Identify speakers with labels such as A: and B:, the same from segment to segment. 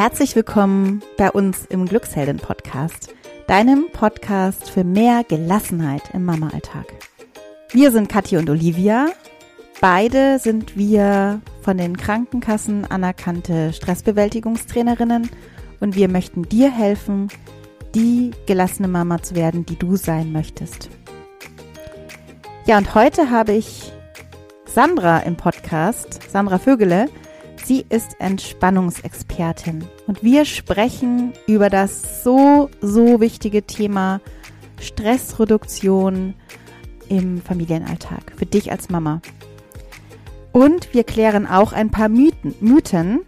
A: Herzlich willkommen bei uns im Glückshelden Podcast, deinem Podcast für mehr Gelassenheit im Mama-Alltag. Wir sind Kathi und Olivia. Beide sind wir von den Krankenkassen anerkannte Stressbewältigungstrainerinnen und wir möchten dir helfen, die gelassene Mama zu werden, die du sein möchtest. Ja, und heute habe ich Sandra im Podcast, Sandra Vögele. Sie ist Entspannungsexpertin und wir sprechen über das so, so wichtige Thema Stressreduktion im Familienalltag für dich als Mama. Und wir klären auch ein paar Mythen, Mythen,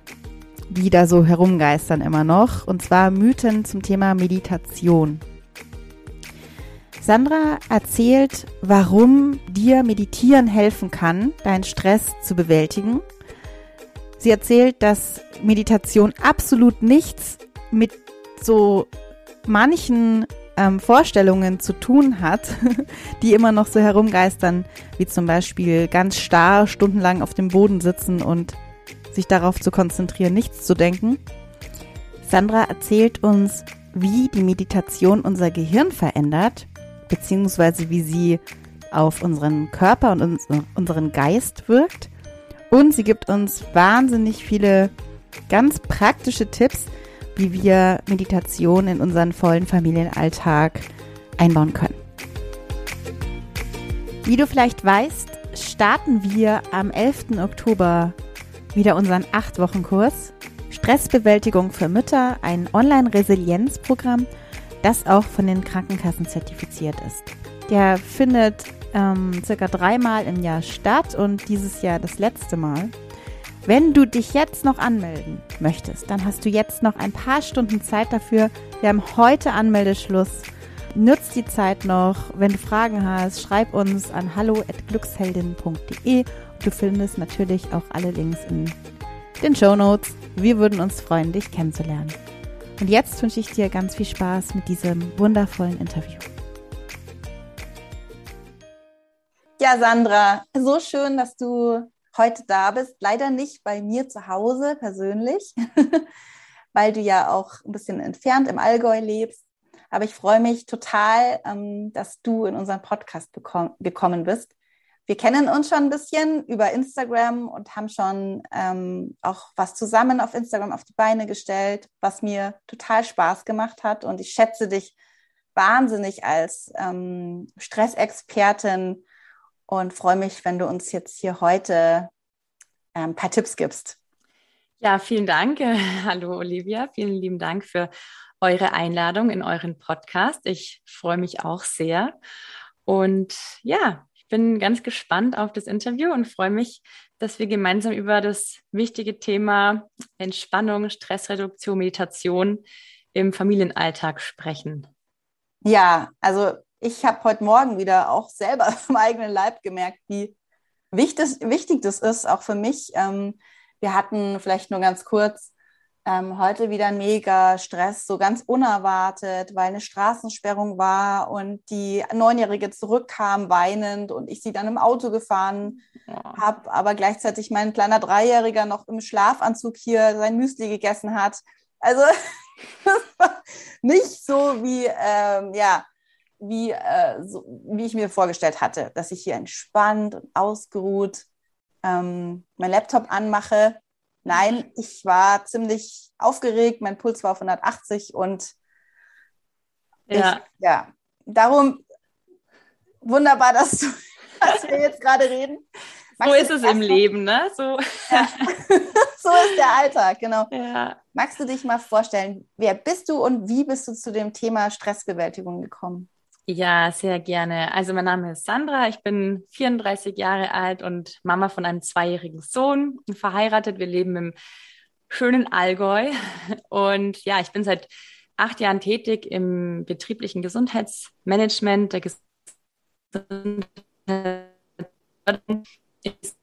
A: die da so herumgeistern immer noch, und zwar Mythen zum Thema Meditation. Sandra erzählt, warum dir Meditieren helfen kann, deinen Stress zu bewältigen Sie erzählt, dass Meditation absolut nichts mit so manchen ähm, Vorstellungen zu tun hat, die immer noch so herumgeistern, wie zum Beispiel ganz starr stundenlang auf dem Boden sitzen und sich darauf zu konzentrieren, nichts zu denken. Sandra erzählt uns, wie die Meditation unser Gehirn verändert, beziehungsweise wie sie auf unseren Körper und unseren Geist wirkt und sie gibt uns wahnsinnig viele ganz praktische Tipps, wie wir Meditation in unseren vollen Familienalltag einbauen können. Wie du vielleicht weißt, starten wir am 11. Oktober wieder unseren 8-Wochen-Kurs Stressbewältigung für Mütter, ein Online-Resilienzprogramm, das auch von den Krankenkassen zertifiziert ist. Der findet ähm, circa dreimal im Jahr statt und dieses Jahr das letzte Mal. Wenn du dich jetzt noch anmelden möchtest, dann hast du jetzt noch ein paar Stunden Zeit dafür. Wir haben heute Anmeldeschluss. Nutz die Zeit noch. Wenn du Fragen hast, schreib uns an hallo@glücksheldin.de. Du findest natürlich auch alle Links in den Show Notes. Wir würden uns freuen, dich kennenzulernen. Und jetzt wünsche ich dir ganz viel Spaß mit diesem wundervollen Interview. Ja, Sandra, so schön, dass du heute da bist. Leider nicht bei mir zu Hause persönlich, weil du ja auch ein bisschen entfernt im Allgäu lebst. Aber ich freue mich total, ähm, dass du in unseren Podcast gekommen bist. Wir kennen uns schon ein bisschen über Instagram und haben schon ähm, auch was zusammen auf Instagram auf die Beine gestellt, was mir total Spaß gemacht hat. Und ich schätze dich wahnsinnig als ähm, Stressexpertin und freue mich, wenn du uns jetzt hier heute ein ähm, paar Tipps gibst.
B: Ja, vielen Dank. Hallo Olivia, vielen lieben Dank für eure Einladung in euren Podcast. Ich freue mich auch sehr. Und ja, ich bin ganz gespannt auf das Interview und freue mich, dass wir gemeinsam über das wichtige Thema Entspannung, Stressreduktion, Meditation im Familienalltag sprechen.
A: Ja, also ich habe heute Morgen wieder auch selber im eigenen Leib gemerkt, wie wichtig, wichtig das ist, auch für mich. Ähm, wir hatten vielleicht nur ganz kurz ähm, heute wieder mega Stress, so ganz unerwartet, weil eine Straßensperrung war und die Neunjährige zurückkam weinend und ich sie dann im Auto gefahren ja. habe, aber gleichzeitig mein kleiner Dreijähriger noch im Schlafanzug hier sein Müsli gegessen hat. Also nicht so wie, ähm, ja, wie, äh, so, wie ich mir vorgestellt hatte, dass ich hier entspannt und ausgeruht ähm, mein Laptop anmache. Nein, ich war ziemlich aufgeregt, mein Puls war auf 180 und ja, ich, ja darum wunderbar, dass, du, dass wir jetzt gerade reden.
B: Magst so ist es im Leben, ne?
A: So. Ja. so ist der Alltag, genau. Ja. Magst du dich mal vorstellen, wer bist du und wie bist du zu dem Thema Stressbewältigung gekommen?
B: Ja, sehr gerne. Also mein Name ist Sandra, ich bin 34 Jahre alt und Mama von einem zweijährigen Sohn, verheiratet. Wir leben im schönen Allgäu und ja, ich bin seit acht Jahren tätig im betrieblichen Gesundheitsmanagement der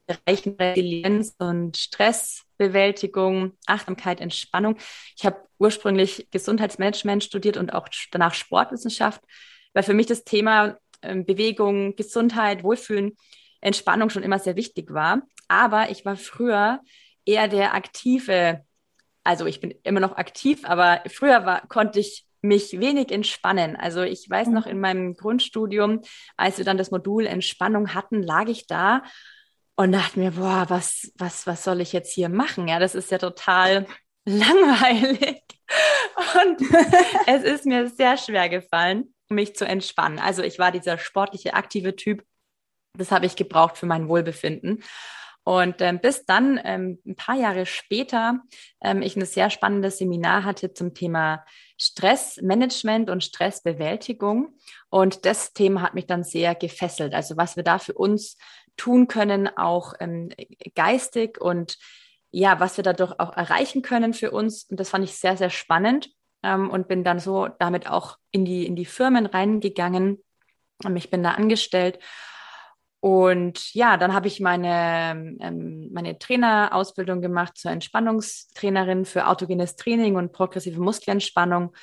B: Bereichen Resilienz und Stressbewältigung, Achtsamkeit, Entspannung. Ich habe ursprünglich Gesundheitsmanagement studiert und auch danach Sportwissenschaft weil für mich das Thema ähm, Bewegung, Gesundheit, Wohlfühlen, Entspannung schon immer sehr wichtig war. Aber ich war früher eher der aktive also ich bin immer noch aktiv, aber früher war, konnte ich mich wenig entspannen. Also ich weiß noch mhm. in meinem Grundstudium, als wir dann das Modul Entspannung hatten, lag ich da und dachte mir, boah, was, was, was soll ich jetzt hier machen? Ja, das ist ja total langweilig. Und es ist mir sehr schwer gefallen, mich zu entspannen. Also ich war dieser sportliche, aktive Typ. Das habe ich gebraucht für mein Wohlbefinden. Und ähm, bis dann, ähm, ein paar Jahre später, ähm, ich ein sehr spannendes Seminar hatte zum Thema Stressmanagement und Stressbewältigung. Und das Thema hat mich dann sehr gefesselt. Also was wir da für uns tun können, auch ähm, geistig und ja, was wir dadurch auch erreichen können für uns. Und das fand ich sehr, sehr spannend ähm, und bin dann so damit auch in die, in die Firmen reingegangen. Ich bin da angestellt. Und ja, dann habe ich meine, ähm, meine Trainerausbildung gemacht zur Entspannungstrainerin für autogenes Training und progressive Muskelentspannung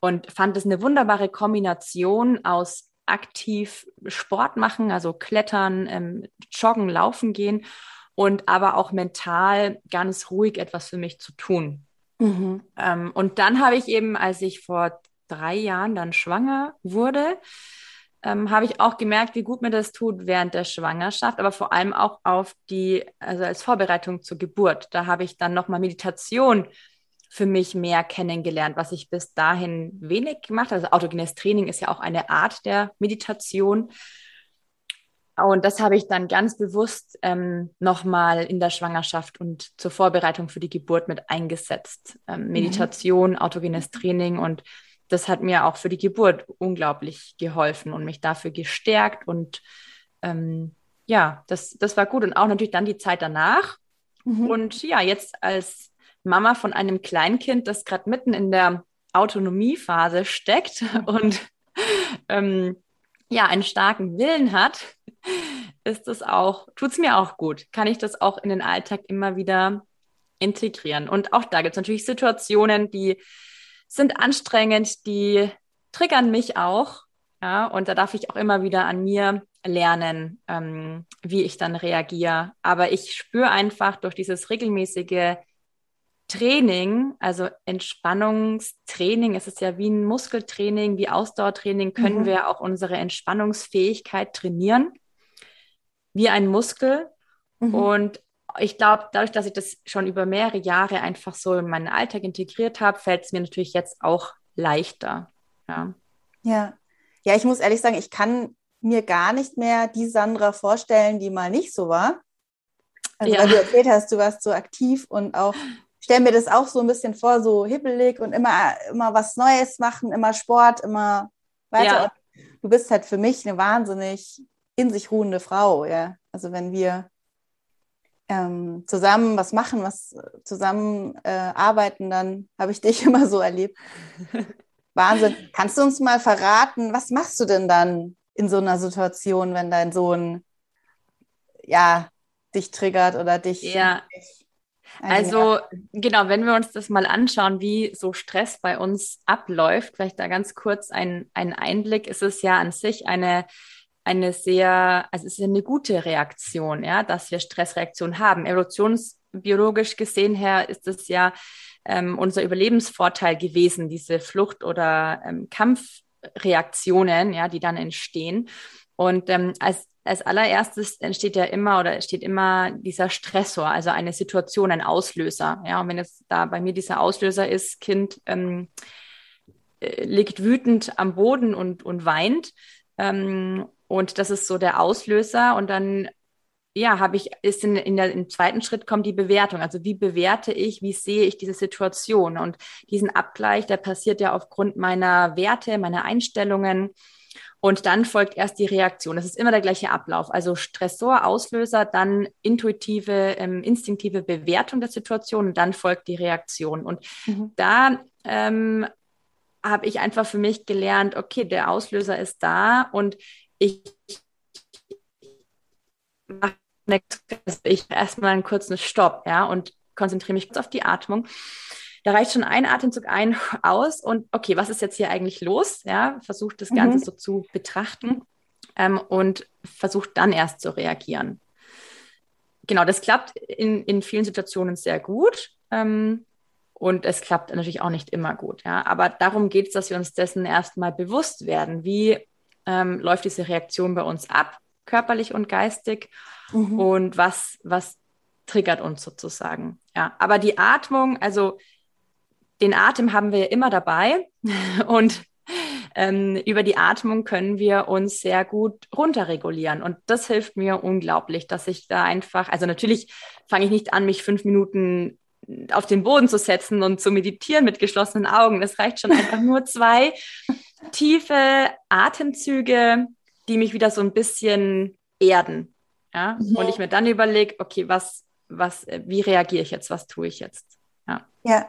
B: und fand es eine wunderbare Kombination aus aktiv Sport machen, also klettern, ähm, joggen, laufen gehen und aber auch mental ganz ruhig etwas für mich zu tun. Mhm. Ähm, und dann habe ich eben, als ich vor drei Jahren dann schwanger wurde, ähm, habe ich auch gemerkt, wie gut mir das tut während der Schwangerschaft, aber vor allem auch auf die, also als Vorbereitung zur Geburt. Da habe ich dann nochmal Meditation für mich mehr kennengelernt, was ich bis dahin wenig gemacht habe. Also autogenes Training ist ja auch eine Art der Meditation. Und das habe ich dann ganz bewusst ähm, nochmal in der Schwangerschaft und zur Vorbereitung für die Geburt mit eingesetzt. Ähm, mhm. Meditation, mhm. autogenes Training und das hat mir auch für die Geburt unglaublich geholfen und mich dafür gestärkt. Und ähm, ja, das, das war gut. Und auch natürlich dann die Zeit danach. Mhm. Und ja, jetzt als Mama von einem Kleinkind, das gerade mitten in der Autonomiephase steckt und ähm, ja, einen starken Willen hat, ist es auch, tut es mir auch gut. Kann ich das auch in den Alltag immer wieder integrieren. Und auch da gibt es natürlich Situationen, die sind anstrengend, die triggern mich auch. Ja, und da darf ich auch immer wieder an mir lernen, ähm, wie ich dann reagiere. Aber ich spüre einfach durch dieses regelmäßige Training, also Entspannungstraining, es ist ja wie ein Muskeltraining, wie Ausdauertraining, können mhm. wir auch unsere Entspannungsfähigkeit trainieren, wie ein Muskel. Mhm. Und ich glaube, dadurch, dass ich das schon über mehrere Jahre einfach so in meinen Alltag integriert habe, fällt es mir natürlich jetzt auch leichter. Ja.
C: ja. Ja, ich muss ehrlich sagen, ich kann mir gar nicht mehr die Sandra vorstellen, die mal nicht so war. Also, ja. weil du erzählt hast, du warst so aktiv und auch stelle mir das auch so ein bisschen vor, so hibbelig und immer, immer was Neues machen, immer Sport, immer weiter. Ja. Du bist halt für mich eine wahnsinnig in sich ruhende Frau, ja. Also wenn wir ähm, zusammen was machen, was zusammen äh, arbeiten, dann habe ich dich immer so erlebt. Wahnsinn. Kannst du uns mal verraten, was machst du denn dann in so einer Situation, wenn dein Sohn ja dich triggert oder dich
B: ja. Also genau, wenn wir uns das mal anschauen, wie so Stress bei uns abläuft, vielleicht da ganz kurz ein, ein Einblick, ist es ja an sich eine, eine sehr, also es ist eine gute Reaktion, ja, dass wir Stressreaktionen haben. Evolutionsbiologisch gesehen her ist es ja ähm, unser Überlebensvorteil gewesen, diese Flucht- oder ähm, Kampfreaktionen, ja, die dann entstehen. Und ähm, als als allererstes entsteht ja immer oder steht immer dieser Stressor, also eine Situation, ein Auslöser. Ja, und wenn jetzt da bei mir dieser Auslöser ist, Kind ähm, äh, liegt wütend am Boden und, und weint. Ähm, und das ist so der Auslöser. Und dann, ja, habe ich, ist in, in der, im zweiten Schritt kommt die Bewertung. Also wie bewerte ich, wie sehe ich diese Situation? Und diesen Abgleich, der passiert ja aufgrund meiner Werte, meiner Einstellungen. Und dann folgt erst die Reaktion. Das ist immer der gleiche Ablauf. Also Stressor, Auslöser, dann intuitive, ähm, instinktive Bewertung der Situation und dann folgt die Reaktion. Und mhm. da ähm, habe ich einfach für mich gelernt, okay, der Auslöser ist da und ich mache ich erstmal einen kurzen Stopp, ja, und konzentriere mich kurz auf die Atmung da reicht schon ein Atemzug ein, aus und okay, was ist jetzt hier eigentlich los? Ja, versucht das Ganze mhm. so zu betrachten ähm, und versucht dann erst zu reagieren. Genau, das klappt in, in vielen Situationen sehr gut. Ähm, Und es klappt natürlich auch nicht immer gut. Ja? Aber darum geht es, dass wir uns dessen erstmal bewusst werden. Wie ähm, läuft diese Reaktion bei uns ab, körperlich und geistig? Mhm. Und was, was triggert uns sozusagen? Ja, aber die Atmung, also den Atem haben wir immer dabei und ähm, über die Atmung können wir uns sehr gut runterregulieren. Und das hilft mir unglaublich, dass ich da einfach, also natürlich fange ich nicht an, mich fünf Minuten auf den Boden zu setzen und zu meditieren mit geschlossenen Augen. Es reicht schon einfach nur zwei tiefe Atemzüge, die mich wieder so ein bisschen erden. Ja? Mhm. Und ich mir dann überlege, okay, was, was, wie reagiere ich jetzt? Was tue ich jetzt?
C: Ja. ja.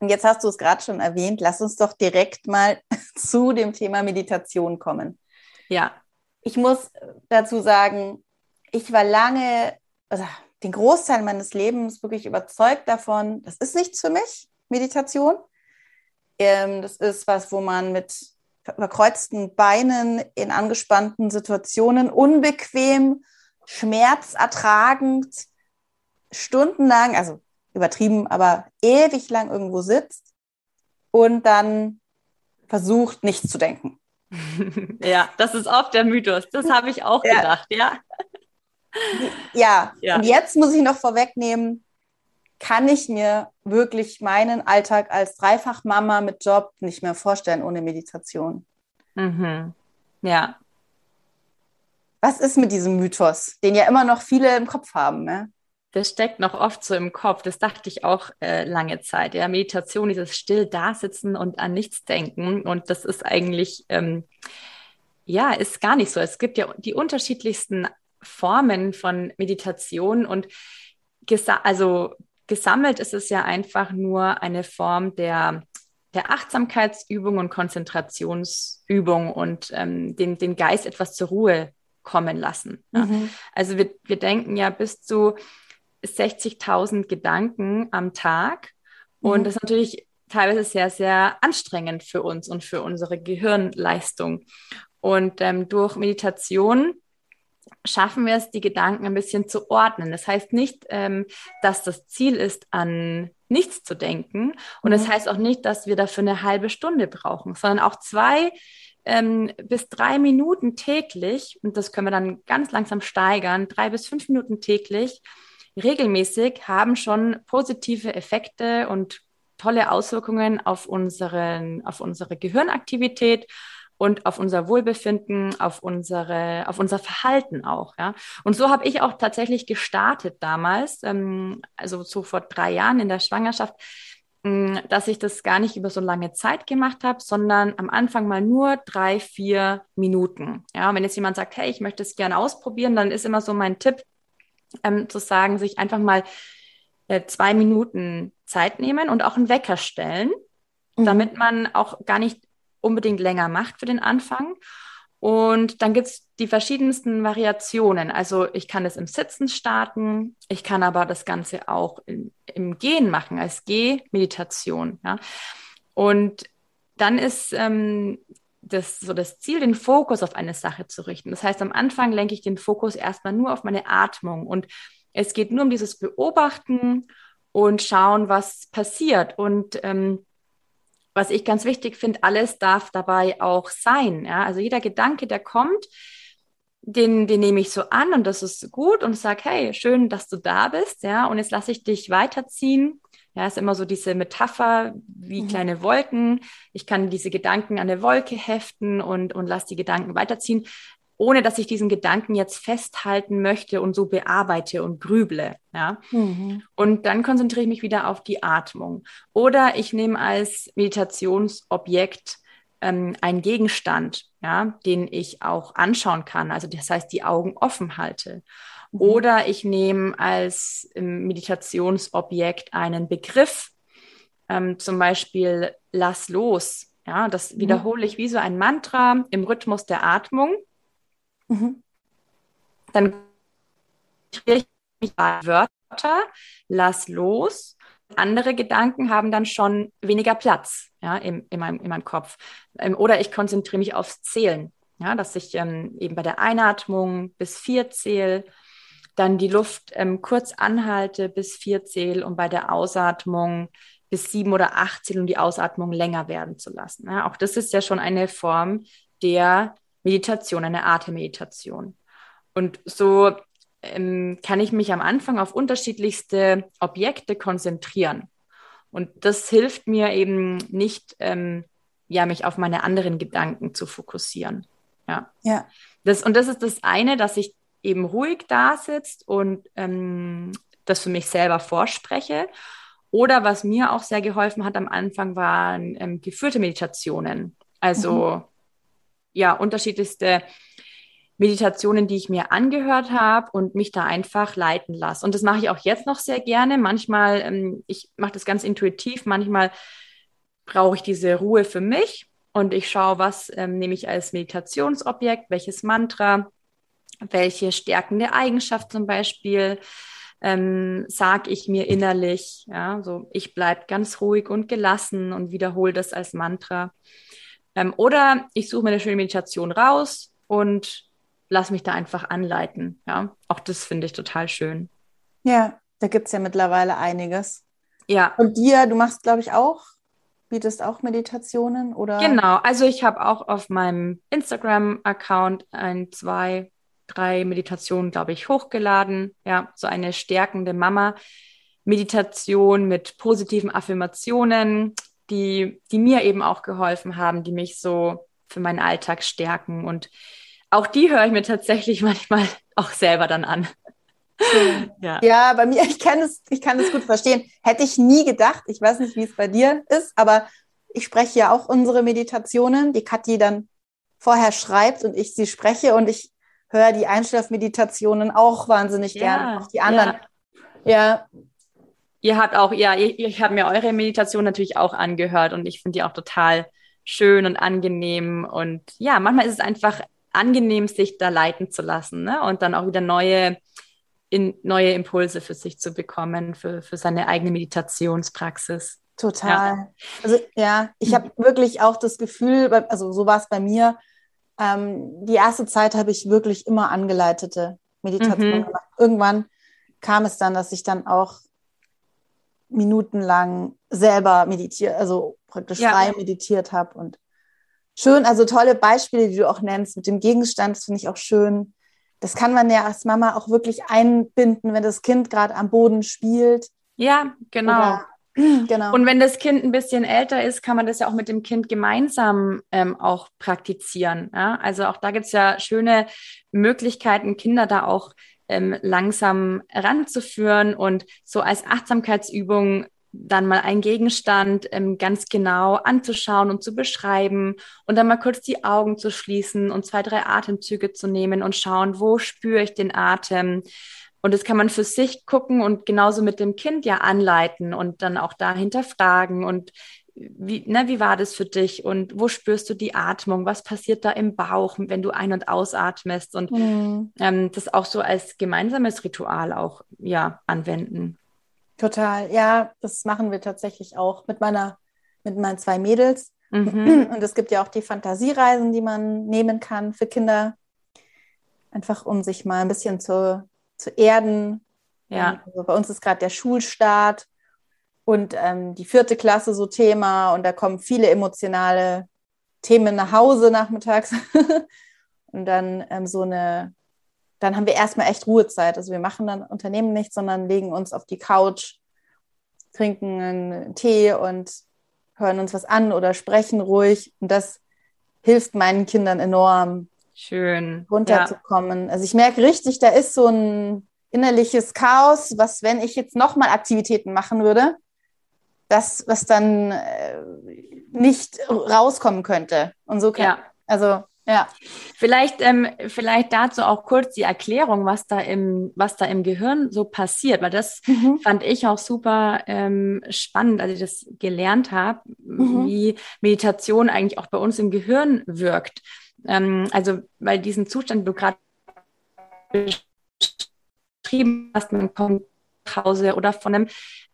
C: Und jetzt hast du es gerade schon erwähnt. Lass uns doch direkt mal zu dem Thema Meditation kommen.
B: Ja.
C: Ich muss dazu sagen, ich war lange, also den Großteil meines Lebens wirklich überzeugt davon, das ist nichts für mich, Meditation. Ähm, das ist was, wo man mit überkreuzten Beinen in angespannten Situationen unbequem, schmerzertragend, stundenlang, also übertrieben, aber ewig lang irgendwo sitzt und dann versucht, nichts zu denken.
B: ja, das ist oft der Mythos. Das habe ich auch ja. gedacht, ja.
C: Ja. ja, und jetzt muss ich noch vorwegnehmen, kann ich mir wirklich meinen Alltag als Dreifachmama mit Job nicht mehr vorstellen ohne Meditation.
B: Mhm. Ja.
C: Was ist mit diesem Mythos, den ja immer noch viele im Kopf haben? Ne?
B: Das steckt noch oft so im Kopf. Das dachte ich auch äh, lange Zeit. Ja, Meditation, dieses still dasitzen und an nichts denken. Und das ist eigentlich, ähm, ja, ist gar nicht so. Es gibt ja die unterschiedlichsten Formen von Meditation und gesa also gesammelt ist es ja einfach nur eine Form der, der Achtsamkeitsübung und Konzentrationsübung und ähm, den, den Geist etwas zur Ruhe kommen lassen. Mhm. Also wir, wir denken ja bis zu 60.000 Gedanken am Tag und mhm. das ist natürlich teilweise sehr, sehr anstrengend für uns und für unsere Gehirnleistung. Und ähm, durch Meditation schaffen wir es, die Gedanken ein bisschen zu ordnen. Das heißt nicht, ähm, dass das Ziel ist, an nichts zu denken. Und das mhm. heißt auch nicht, dass wir dafür eine halbe Stunde brauchen, sondern auch zwei ähm, bis drei Minuten täglich, und das können wir dann ganz langsam steigern, drei bis fünf Minuten täglich, regelmäßig haben schon positive Effekte und tolle Auswirkungen auf, unseren, auf unsere Gehirnaktivität und auf unser Wohlbefinden, auf unsere, auf unser Verhalten auch. Ja. Und so habe ich auch tatsächlich gestartet damals, ähm, also so vor drei Jahren in der Schwangerschaft, ähm, dass ich das gar nicht über so lange Zeit gemacht habe, sondern am Anfang mal nur drei, vier Minuten. Ja, wenn jetzt jemand sagt, hey, ich möchte es gerne ausprobieren, dann ist immer so mein Tipp, ähm, zu sagen, sich einfach mal äh, zwei Minuten Zeit nehmen und auch einen Wecker stellen, mhm. damit man auch gar nicht unbedingt länger macht für den Anfang. Und dann gibt es die verschiedensten Variationen. Also ich kann es im Sitzen starten, ich kann aber das Ganze auch in, im Gehen machen, als Gehmeditation. Ja? Und dann ist ähm, das, so das Ziel, den Fokus auf eine Sache zu richten. Das heißt, am Anfang lenke ich den Fokus erstmal nur auf meine Atmung und es geht nur um dieses Beobachten und schauen, was passiert. Und ähm, was ich ganz wichtig finde, alles darf dabei auch sein. Ja? Also jeder Gedanke, der kommt, den, den nehme ich so an und das ist gut und sage, hey, schön, dass du da bist, ja, und jetzt lasse ich dich weiterziehen. Ja, ist immer so diese Metapher wie mhm. kleine Wolken. Ich kann diese Gedanken an eine Wolke heften und, und lasse die Gedanken weiterziehen ohne dass ich diesen Gedanken jetzt festhalten möchte und so bearbeite und grüble. Ja? Mhm. Und dann konzentriere ich mich wieder auf die Atmung. Oder ich nehme als Meditationsobjekt ähm, einen Gegenstand, ja, den ich auch anschauen kann. Also das heißt, die Augen offen halte. Mhm. Oder ich nehme als ähm, Meditationsobjekt einen Begriff, ähm, zum Beispiel lass los. Ja, das mhm. wiederhole ich wie so ein Mantra im Rhythmus der Atmung. Mhm. Dann ich mich Wörter, lass los. Andere Gedanken haben dann schon weniger Platz ja, in, in, meinem, in meinem Kopf. Ähm, oder ich konzentriere mich aufs Zählen. Ja, dass ich ähm, eben bei der Einatmung bis vier zähle, dann die Luft ähm, kurz anhalte bis vier zähl und bei der Ausatmung bis sieben oder acht zähl, um die Ausatmung länger werden zu lassen. Ja, auch das ist ja schon eine Form der Meditation, eine Atemmeditation. Und so ähm, kann ich mich am Anfang auf unterschiedlichste Objekte konzentrieren. Und das hilft mir eben nicht, ähm, ja, mich auf meine anderen Gedanken zu fokussieren. Ja. ja. Das, und das ist das eine, dass ich eben ruhig da sitzt und ähm, das für mich selber vorspreche. Oder was mir auch sehr geholfen hat am Anfang, waren ähm, geführte Meditationen. Also mhm. ja, unterschiedlichste Meditationen, die ich mir angehört habe und mich da einfach leiten lasse. Und das mache ich auch jetzt noch sehr gerne. Manchmal, ähm, ich mache das ganz intuitiv, manchmal brauche ich diese Ruhe für mich und ich schaue, was ähm, nehme ich als Meditationsobjekt, welches Mantra, welche stärkende Eigenschaft zum Beispiel ähm, sage ich mir innerlich. Ja, so ich bleibe ganz ruhig und gelassen und wiederhole das als Mantra. Ähm, oder ich suche mir eine schöne Meditation raus und lass mich da einfach anleiten. Ja, auch das finde ich total schön.
C: Ja, da gibt es ja mittlerweile einiges. Ja. Und dir, du machst, glaube ich, auch, bietest auch Meditationen oder?
B: Genau, also ich habe auch auf meinem Instagram-Account ein, zwei, drei Meditationen, glaube ich, hochgeladen. Ja, so eine stärkende Mama-Meditation mit positiven Affirmationen, die, die mir eben auch geholfen haben, die mich so für meinen Alltag stärken und auch die höre ich mir tatsächlich manchmal auch selber dann an.
C: Ja. ja, bei mir, ich kann es, ich kann es gut verstehen. Hätte ich nie gedacht. Ich weiß nicht, wie es bei dir ist, aber ich spreche ja auch unsere Meditationen, die Kathi dann vorher schreibt und ich sie spreche und ich höre die Einschlafmeditationen auch wahnsinnig ja, gerne, auch die anderen.
B: Ja. ja. Ihr habt auch, ja, ich, ich habe mir eure Meditation natürlich auch angehört und ich finde die auch total schön und angenehm und ja, manchmal ist es einfach angenehm, sich da leiten zu lassen ne? und dann auch wieder neue, in, neue Impulse für sich zu bekommen, für, für seine eigene Meditationspraxis.
C: Total. Ja. Also ja, ich habe wirklich auch das Gefühl, also so war es bei mir, ähm, die erste Zeit habe ich wirklich immer angeleitete Meditation mhm. gemacht. Irgendwann kam es dann, dass ich dann auch minutenlang selber meditiert, also praktisch ja. frei meditiert habe und schön, also tolle Beispiele, die du auch nennst mit dem Gegenstand, das finde ich auch schön. Das kann man ja als Mama auch wirklich einbinden, wenn das Kind gerade am Boden spielt.
B: Ja, genau. Oder, genau. Und wenn das Kind ein bisschen älter ist, kann man das ja auch mit dem Kind gemeinsam ähm, auch praktizieren. Ja? Also auch da gibt es ja schöne Möglichkeiten, Kinder da auch ähm, langsam ranzuführen und so als Achtsamkeitsübung dann mal einen Gegenstand ähm, ganz genau anzuschauen und zu beschreiben und dann mal kurz die Augen zu schließen und zwei, drei Atemzüge zu nehmen und schauen, wo spüre ich den Atem. Und das kann man für sich gucken und genauso mit dem Kind ja anleiten und dann auch dahinter fragen und wie, ne, wie war das für dich und wo spürst du die Atmung? Was passiert da im Bauch, wenn du ein- und ausatmest? Und mhm. ähm, das auch so als gemeinsames Ritual auch ja anwenden.
C: Total, ja, das machen wir tatsächlich auch mit meiner, mit meinen zwei Mädels. Mhm. Und es gibt ja auch die Fantasiereisen, die man nehmen kann für Kinder, einfach um sich mal ein bisschen zu, zu erden. Ja. Also bei uns ist gerade der Schulstart und ähm, die vierte Klasse so Thema und da kommen viele emotionale Themen nach Hause nachmittags. und dann ähm, so eine dann haben wir erstmal echt Ruhezeit. Also wir machen dann Unternehmen nichts, sondern legen uns auf die Couch, trinken einen Tee und hören uns was an oder sprechen ruhig. Und das hilft meinen Kindern enorm,
B: schön
C: runterzukommen. Ja. Also ich merke richtig, da ist so ein innerliches Chaos, was, wenn ich jetzt nochmal Aktivitäten machen würde, das, was dann äh, nicht rauskommen könnte. Und so kann, ja. also ja.
B: Vielleicht, ähm, vielleicht dazu auch kurz die Erklärung, was da im, was da im Gehirn so passiert, weil das mhm. fand ich auch super ähm, spannend, als ich das gelernt habe, mhm. wie Meditation eigentlich auch bei uns im Gehirn wirkt. Ähm, also, weil diesen Zustand, du gerade beschrieben hast, man kommt nach Hause oder von einem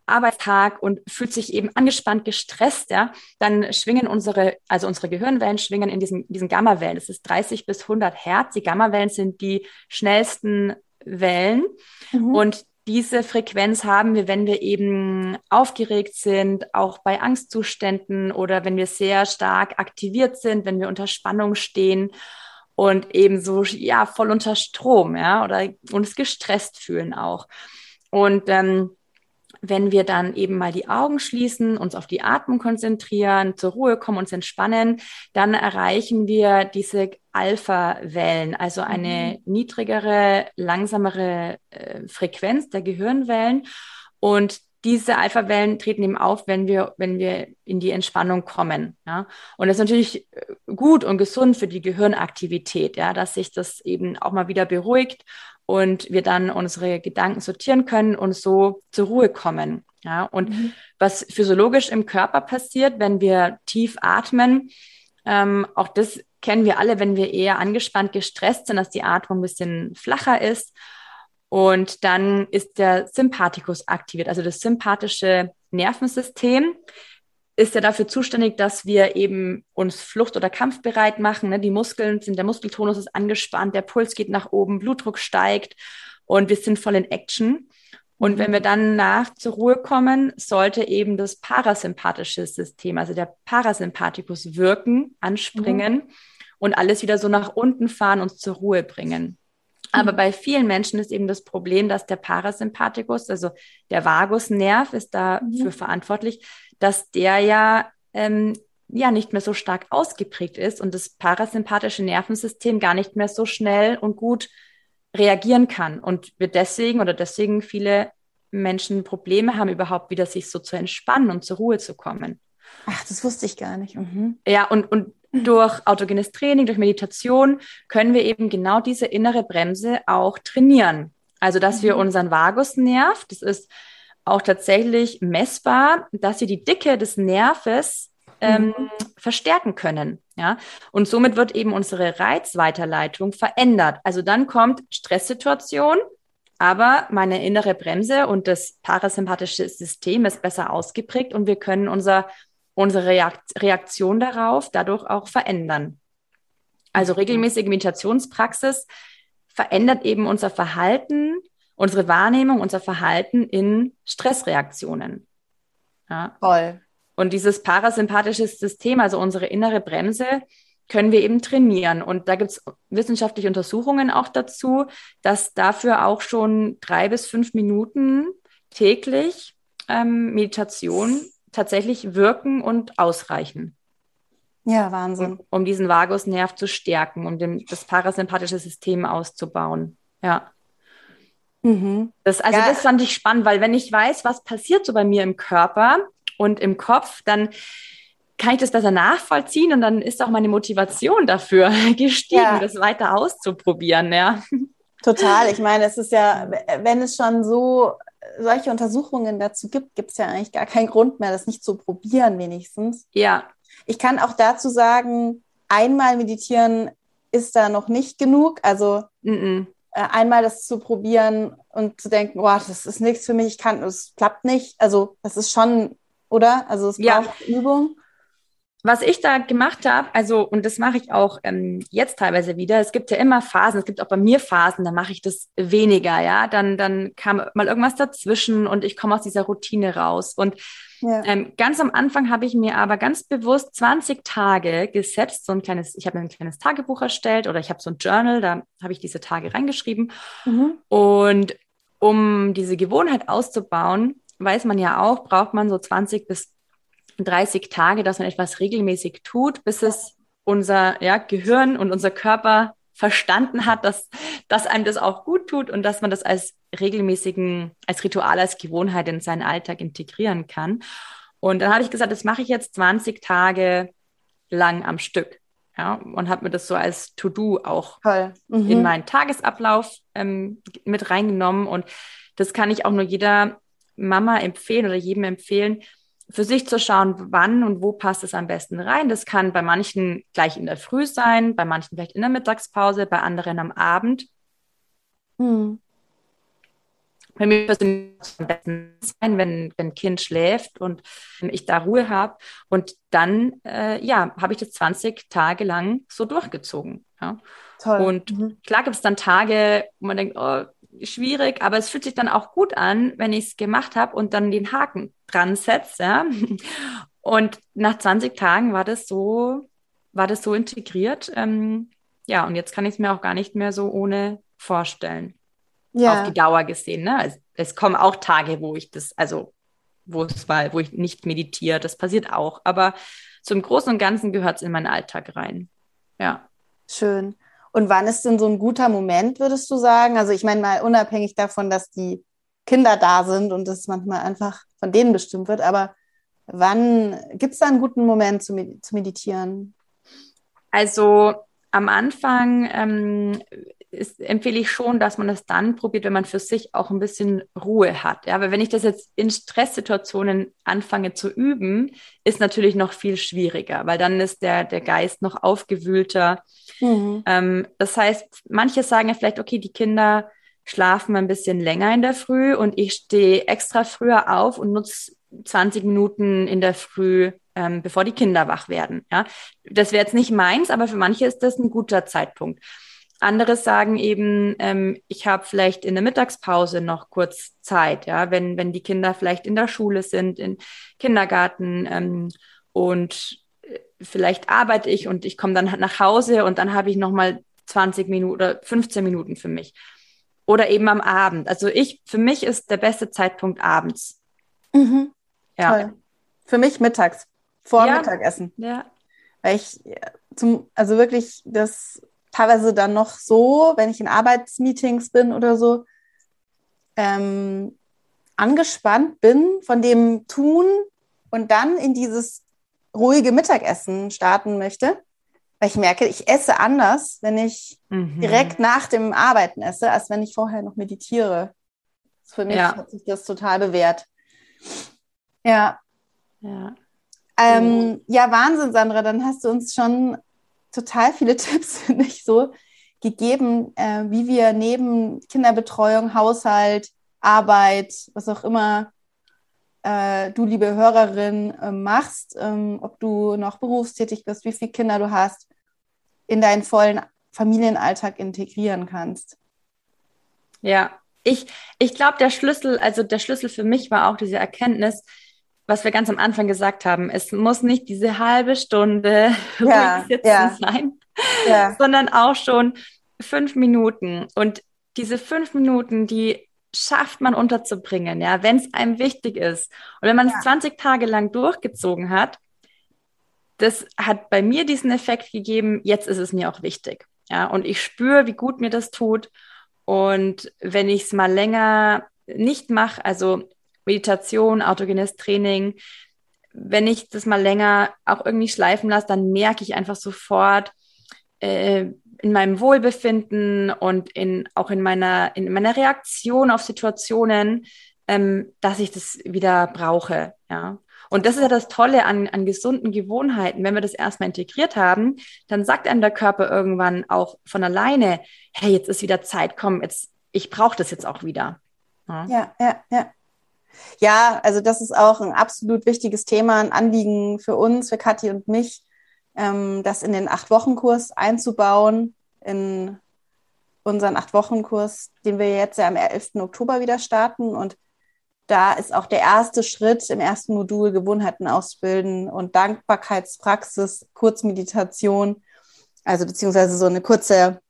B: Arbeitstag und fühlt sich eben angespannt, gestresst, ja, dann schwingen unsere, also unsere Gehirnwellen schwingen in diesen, diesen Gamma-Wellen. Das ist 30 bis 100 Hertz. Die Gamma-Wellen sind die schnellsten Wellen. Mhm. Und diese Frequenz haben wir, wenn wir eben aufgeregt sind, auch bei Angstzuständen oder wenn wir sehr stark aktiviert sind, wenn wir unter Spannung stehen und eben so, ja, voll unter Strom, ja, oder uns gestresst fühlen auch. Und ähm, wenn wir dann eben mal die Augen schließen, uns auf die Atmung konzentrieren, zur Ruhe kommen, uns entspannen, dann erreichen wir diese Alpha-Wellen, also eine mhm. niedrigere, langsamere äh, Frequenz der Gehirnwellen. Und diese Alpha-Wellen treten eben auf, wenn wir, wenn wir in die Entspannung kommen. Ja? Und das ist natürlich äh, gut und gesund für die Gehirnaktivität, ja, dass sich das eben auch mal wieder beruhigt und wir dann unsere Gedanken sortieren können und so zur Ruhe kommen. Ja, und mhm. was physiologisch im Körper passiert, wenn wir tief atmen, ähm, auch das kennen wir alle, wenn wir eher angespannt, gestresst sind, dass die Atmung ein bisschen flacher ist. Und dann ist der Sympathikus aktiviert, also das sympathische Nervensystem ist ja dafür zuständig, dass wir eben uns flucht- oder kampfbereit machen. Ne? Die Muskeln sind, der Muskeltonus ist angespannt, der Puls geht nach oben, Blutdruck steigt und wir sind voll in Action. Und wenn wir dann nach zur Ruhe kommen, sollte eben das parasympathische System, also der Parasympathikus wirken, anspringen mhm. und alles wieder so nach unten fahren, uns zur Ruhe bringen. Aber mhm. bei vielen Menschen ist eben das Problem, dass der Parasympathikus, also der Vagusnerv, ist dafür mhm. verantwortlich, dass der ja ähm, ja nicht mehr so stark ausgeprägt ist und das parasympathische Nervensystem gar nicht mehr so schnell und gut reagieren kann und wir deswegen oder deswegen viele Menschen Probleme haben, überhaupt wieder sich so zu entspannen und zur Ruhe zu kommen.
C: Ach, das wusste ich gar nicht. Mhm.
B: Ja, und, und durch autogenes Training, durch Meditation können wir eben genau diese innere Bremse auch trainieren. Also, dass mhm. wir unseren Vagusnerv, das ist auch tatsächlich messbar, dass sie die Dicke des Nerves ähm, mhm. verstärken können. Ja? Und somit wird eben unsere Reizweiterleitung verändert. Also dann kommt Stresssituation, aber meine innere Bremse und das parasympathische System ist besser ausgeprägt und wir können unser unsere Reaktion darauf dadurch auch verändern. Also mhm. regelmäßige Meditationspraxis verändert eben unser Verhalten, unsere Wahrnehmung, unser Verhalten in Stressreaktionen.
C: Ja. Toll.
B: Und dieses parasympathische System, also unsere innere Bremse, können wir eben trainieren. Und da gibt es wissenschaftliche Untersuchungen auch dazu, dass dafür auch schon drei bis fünf Minuten täglich ähm, Meditation tatsächlich wirken und ausreichen.
C: Ja, Wahnsinn.
B: Um, um diesen Vagusnerv zu stärken, um dem, das parasympathische System auszubauen. Ja. Mhm. Das, also ja. das fand ich spannend, weil wenn ich weiß, was passiert so bei mir im Körper und im Kopf, dann kann ich das besser nachvollziehen und dann ist auch meine Motivation dafür gestiegen, ja. das weiter auszuprobieren, ja.
C: Total. Ich meine, es ist ja, wenn es schon so solche Untersuchungen dazu gibt, gibt es ja eigentlich gar keinen Grund mehr, das nicht zu probieren, wenigstens.
B: Ja.
C: Ich kann auch dazu sagen, einmal meditieren ist da noch nicht genug. Also mm -mm. Einmal das zu probieren und zu denken, boah, das ist nichts für mich, ich kann, es klappt nicht. Also das ist schon, oder? Also es braucht ja. Übung
B: was ich da gemacht habe, also, und das mache ich auch ähm, jetzt teilweise wieder, es gibt ja immer Phasen, es gibt auch bei mir Phasen, da mache ich das weniger, ja. Dann, dann kam mal irgendwas dazwischen und ich komme aus dieser Routine raus. Und ja. ähm, ganz am Anfang habe ich mir aber ganz bewusst 20 Tage gesetzt, so ein kleines, ich habe mir ein kleines Tagebuch erstellt oder ich habe so ein Journal, da habe ich diese Tage reingeschrieben. Mhm. Und um diese Gewohnheit auszubauen, weiß man ja auch, braucht man so 20 bis 30 Tage, dass man etwas regelmäßig tut, bis es unser ja, Gehirn und unser Körper verstanden hat, dass, dass einem das auch gut tut und dass man das als regelmäßigen, als Ritual, als Gewohnheit in seinen Alltag integrieren kann. Und dann habe ich gesagt, das mache ich jetzt 20 Tage lang am Stück. Ja, und habe mir das so als To-Do auch mhm. in meinen Tagesablauf ähm, mit reingenommen. Und das kann ich auch nur jeder Mama empfehlen oder jedem empfehlen, für sich zu schauen, wann und wo passt es am besten rein. Das kann bei manchen gleich in der Früh sein, bei manchen vielleicht in der Mittagspause, bei anderen am Abend. Hm. Bei mir persönlich am besten sein, wenn, ein Kind schläft und ich da Ruhe habe. Und dann, äh, ja, habe ich das 20 Tage lang so durchgezogen. Ja. Toll. Und mhm. klar gibt es dann Tage, wo man denkt, oh, schwierig, aber es fühlt sich dann auch gut an, wenn ich es gemacht habe und dann den Haken dran setze. Ja? Und nach 20 Tagen war das so, war das so integriert. Ähm, ja, und jetzt kann ich es mir auch gar nicht mehr so ohne vorstellen. Ja. Auf die Dauer gesehen. Ne? Es, es kommen auch Tage, wo ich das, also wo es war, wo ich nicht meditiere. Das passiert auch. Aber zum Großen und Ganzen gehört es in meinen Alltag rein. Ja.
C: Schön. Und wann ist denn so ein guter Moment, würdest du sagen? Also ich meine mal unabhängig davon, dass die Kinder da sind und das manchmal einfach von denen bestimmt wird, aber wann gibt es da einen guten Moment zu, med zu meditieren?
B: Also am Anfang ähm, ist, empfehle ich schon, dass man das dann probiert, wenn man für sich auch ein bisschen Ruhe hat. Ja, weil wenn ich das jetzt in Stresssituationen anfange zu üben, ist natürlich noch viel schwieriger, weil dann ist der, der Geist noch aufgewühlter. Mhm. Ähm, das heißt, manche sagen ja vielleicht, okay, die Kinder schlafen ein bisschen länger in der Früh und ich stehe extra früher auf und nutze 20 Minuten in der Früh, ähm, bevor die Kinder wach werden. Ja, das wäre jetzt nicht meins, aber für manche ist das ein guter Zeitpunkt. Andere sagen eben, ähm, ich habe vielleicht in der Mittagspause noch kurz Zeit, ja, wenn, wenn die Kinder vielleicht in der Schule sind, im Kindergarten ähm, und vielleicht arbeite ich und ich komme dann nach Hause und dann habe ich nochmal 20 Minuten oder 15 Minuten für mich. Oder eben am Abend. Also ich, für mich ist der beste Zeitpunkt abends.
C: Mhm. Ja. Toll. Für mich mittags, vor ja. Mittagessen.
B: Ja.
C: Weil ich zum, also wirklich das teilweise dann noch so, wenn ich in Arbeitsmeetings bin oder so, ähm, angespannt bin von dem Tun und dann in dieses ruhige Mittagessen starten möchte, weil ich merke, ich esse anders, wenn ich mhm. direkt nach dem Arbeiten esse, als wenn ich vorher noch meditiere. Für mich ja. hat sich das total bewährt. Ja.
B: Ja.
C: Ähm, ja, Wahnsinn, Sandra. Dann hast du uns schon total viele Tipps, finde ich, so gegeben, äh, wie wir neben Kinderbetreuung, Haushalt, Arbeit, was auch immer äh, du, liebe Hörerin, äh, machst, ähm, ob du noch berufstätig bist, wie viele Kinder du hast, in deinen vollen Familienalltag integrieren kannst.
B: Ja, ich, ich glaube, der Schlüssel, also der Schlüssel für mich war auch diese Erkenntnis, was wir ganz am Anfang gesagt haben, es muss nicht diese halbe Stunde ja, ruhig sitzen ja. sein, ja. sondern auch schon fünf Minuten. Und diese fünf Minuten, die schafft man unterzubringen, ja, wenn es einem wichtig ist. Und wenn man es 20 Tage lang durchgezogen hat, das hat bei mir diesen Effekt gegeben, jetzt ist es mir auch wichtig. Ja, und ich spüre, wie gut mir das tut. Und wenn ich es mal länger nicht mache, also Meditation, autogenes Training, wenn ich das mal länger auch irgendwie schleifen lasse, dann merke ich einfach sofort äh, in meinem Wohlbefinden und in, auch in meiner, in meiner Reaktion auf Situationen, ähm, dass ich das wieder brauche. Ja. Und das ist ja das Tolle an, an gesunden Gewohnheiten. Wenn wir das erstmal integriert haben, dann sagt einem der Körper irgendwann auch von alleine, hey, jetzt ist wieder Zeit, komm, jetzt, ich brauche das jetzt auch wieder.
C: Ja, ja, ja. ja. Ja, also das ist auch ein absolut wichtiges Thema, ein Anliegen für uns, für Kathi und mich, das in den Acht-Wochen-Kurs einzubauen, in unseren Acht-Wochen-Kurs, den wir jetzt ja am 11. Oktober wieder starten. Und da ist auch der erste Schritt im ersten Modul Gewohnheiten ausbilden und Dankbarkeitspraxis, Kurzmeditation, also beziehungsweise so eine kurze,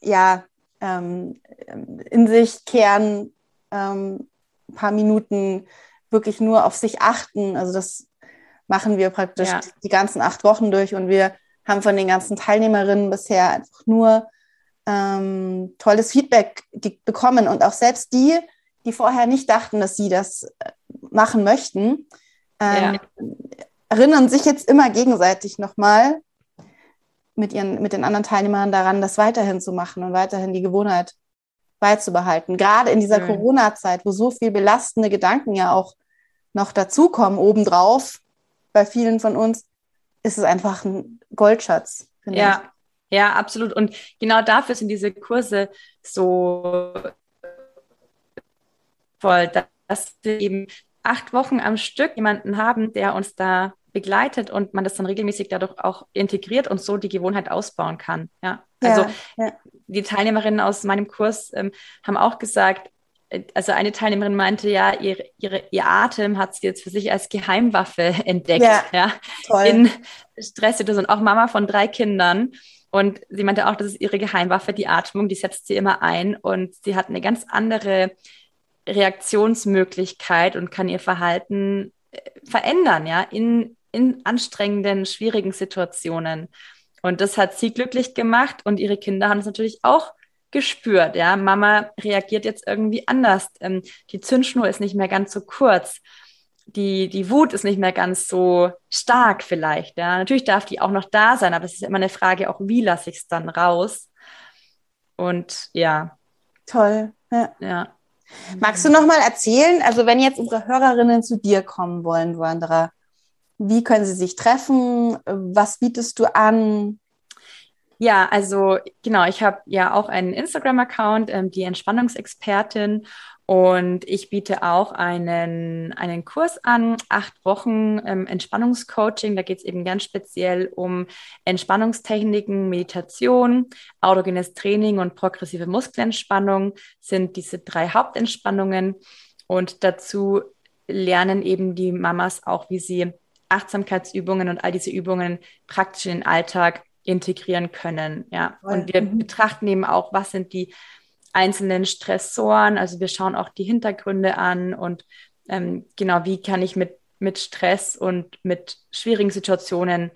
C: ja, ähm, in sich kehren, ähm, ein paar Minuten wirklich nur auf sich achten. Also das machen wir praktisch ja. die ganzen acht Wochen durch und wir haben von den ganzen Teilnehmerinnen bisher einfach nur ähm, tolles Feedback bekommen und auch selbst die, die vorher nicht dachten, dass sie das äh, machen möchten, ähm, ja. erinnern sich jetzt immer gegenseitig nochmal mit ihren, mit den anderen Teilnehmern daran, das weiterhin zu machen und weiterhin die Gewohnheit beizubehalten. Gerade in dieser Corona-Zeit, wo so viel belastende Gedanken ja auch noch dazukommen, obendrauf, bei vielen von uns, ist es einfach ein Goldschatz.
B: Ja, ich. ja, absolut. Und genau dafür sind diese Kurse so voll, dass wir eben acht Wochen am Stück jemanden haben, der uns da begleitet und man das dann regelmäßig dadurch auch integriert und so die Gewohnheit ausbauen kann. Ja. Also ja. die Teilnehmerinnen aus meinem Kurs ähm, haben auch gesagt, also eine Teilnehmerin meinte ja, ihre, ihre, ihr Atem hat sie jetzt für sich als Geheimwaffe entdeckt, ja, ja toll. in Stresssituationen, auch Mama von drei Kindern. Und sie meinte auch, das ist ihre Geheimwaffe, die Atmung, die setzt sie immer ein und sie hat eine ganz andere Reaktionsmöglichkeit und kann ihr Verhalten äh, verändern, ja, in, in anstrengenden, schwierigen Situationen. Und das hat sie glücklich gemacht und ihre Kinder haben es natürlich auch gespürt. Ja, Mama reagiert jetzt irgendwie anders. Ähm, die Zündschnur ist nicht mehr ganz so kurz. Die, die Wut ist nicht mehr ganz so stark vielleicht. Ja, natürlich darf die auch noch da sein, aber es ist immer eine Frage auch, wie lasse ich es dann raus? Und ja.
C: Toll. Ja. ja. Magst du noch mal erzählen, also wenn jetzt unsere Hörerinnen zu dir kommen wollen, Wandera, wie können sie sich treffen? Was bietest du an?
B: Ja, also genau, ich habe ja auch einen Instagram-Account, ähm, die Entspannungsexpertin. Und ich biete auch einen, einen Kurs an, acht Wochen ähm, Entspannungscoaching. Da geht es eben ganz speziell um Entspannungstechniken, Meditation, autogenes Training und progressive Muskelentspannung sind diese drei Hauptentspannungen. Und dazu lernen eben die Mamas auch, wie sie Achtsamkeitsübungen und all diese Übungen praktisch in den Alltag integrieren können. Ja. Und wir mhm. betrachten eben auch, was sind die einzelnen Stressoren. Also wir schauen auch die Hintergründe an und ähm, genau, wie kann ich mit, mit Stress und mit schwierigen Situationen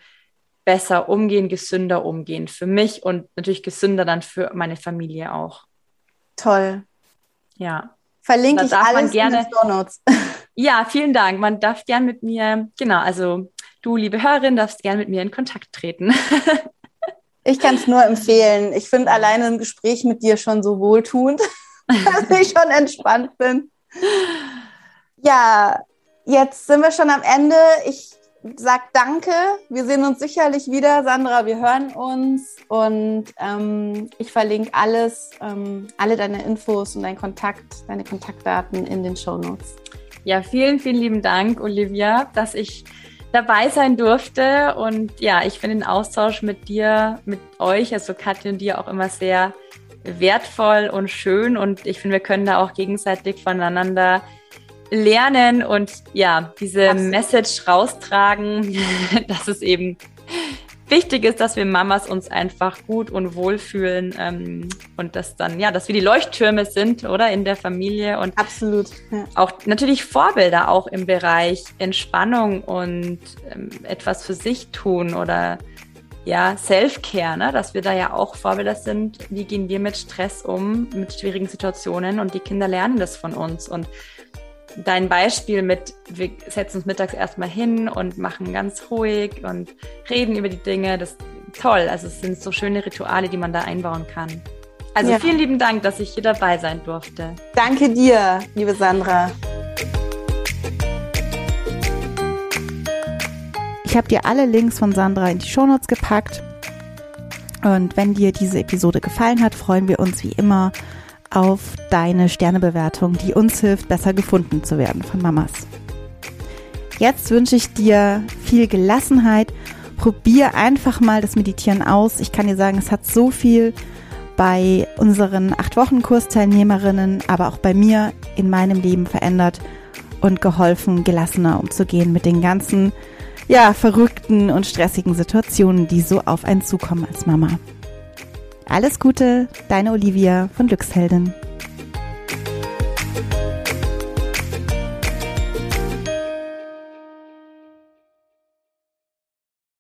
B: besser umgehen, gesünder umgehen für mich und natürlich gesünder dann für meine Familie auch.
C: Toll.
B: Ja.
C: Verlinke ich alles gerne, in den Notes.
B: Ja, vielen Dank. Man darf gern mit mir, genau, also du, liebe Hörerin, darfst gern mit mir in Kontakt treten.
C: Ich kann es nur empfehlen. Ich finde alleine ein Gespräch mit dir schon so wohltuend, dass ich schon entspannt bin. Ja, jetzt sind wir schon am Ende. Ich sage danke. Wir sehen uns sicherlich wieder, Sandra. Wir hören uns und ähm, ich verlinke alles, ähm, alle deine Infos und deinen Kontakt, deine Kontaktdaten in den Show Notes.
B: Ja, vielen, vielen lieben Dank, Olivia, dass ich dabei sein durfte. Und ja, ich finde den Austausch mit dir, mit euch, also Katja und dir auch immer sehr wertvoll und schön. Und ich finde, wir können da auch gegenseitig voneinander lernen und ja, diese Absolut. Message raustragen, dass es eben wichtig ist, dass wir Mamas uns einfach gut und wohl fühlen ähm, und dass dann, ja, dass wir die Leuchttürme sind, oder, in der Familie und
C: absolut
B: ja. auch natürlich Vorbilder auch im Bereich Entspannung und ähm, etwas für sich tun oder ja, Self-Care, ne? dass wir da ja auch Vorbilder sind. Wie gehen wir mit Stress um, mit schwierigen Situationen und die Kinder lernen das von uns und dein Beispiel mit, wir setzen uns mittags erstmal hin und machen ganz ruhig und reden über die Dinge, das ist toll. Also es sind so schöne Rituale, die man da einbauen kann. Also ja. vielen lieben Dank, dass ich hier dabei sein durfte.
C: Danke dir, liebe Sandra. Ich habe dir alle Links von Sandra in die Shownotes gepackt. Und wenn dir diese Episode gefallen hat, freuen wir uns wie immer auf deine Sternebewertung, die uns hilft, besser gefunden zu werden von Mamas. Jetzt wünsche ich dir viel Gelassenheit. Probier einfach mal das Meditieren aus. Ich kann dir sagen, es hat so viel bei unseren acht Wochen Kursteilnehmerinnen, aber auch bei mir in meinem Leben verändert und geholfen, gelassener umzugehen mit den ganzen, ja, verrückten und stressigen Situationen, die so auf einen zukommen als Mama. Alles Gute, deine Olivia von Glücksheldin.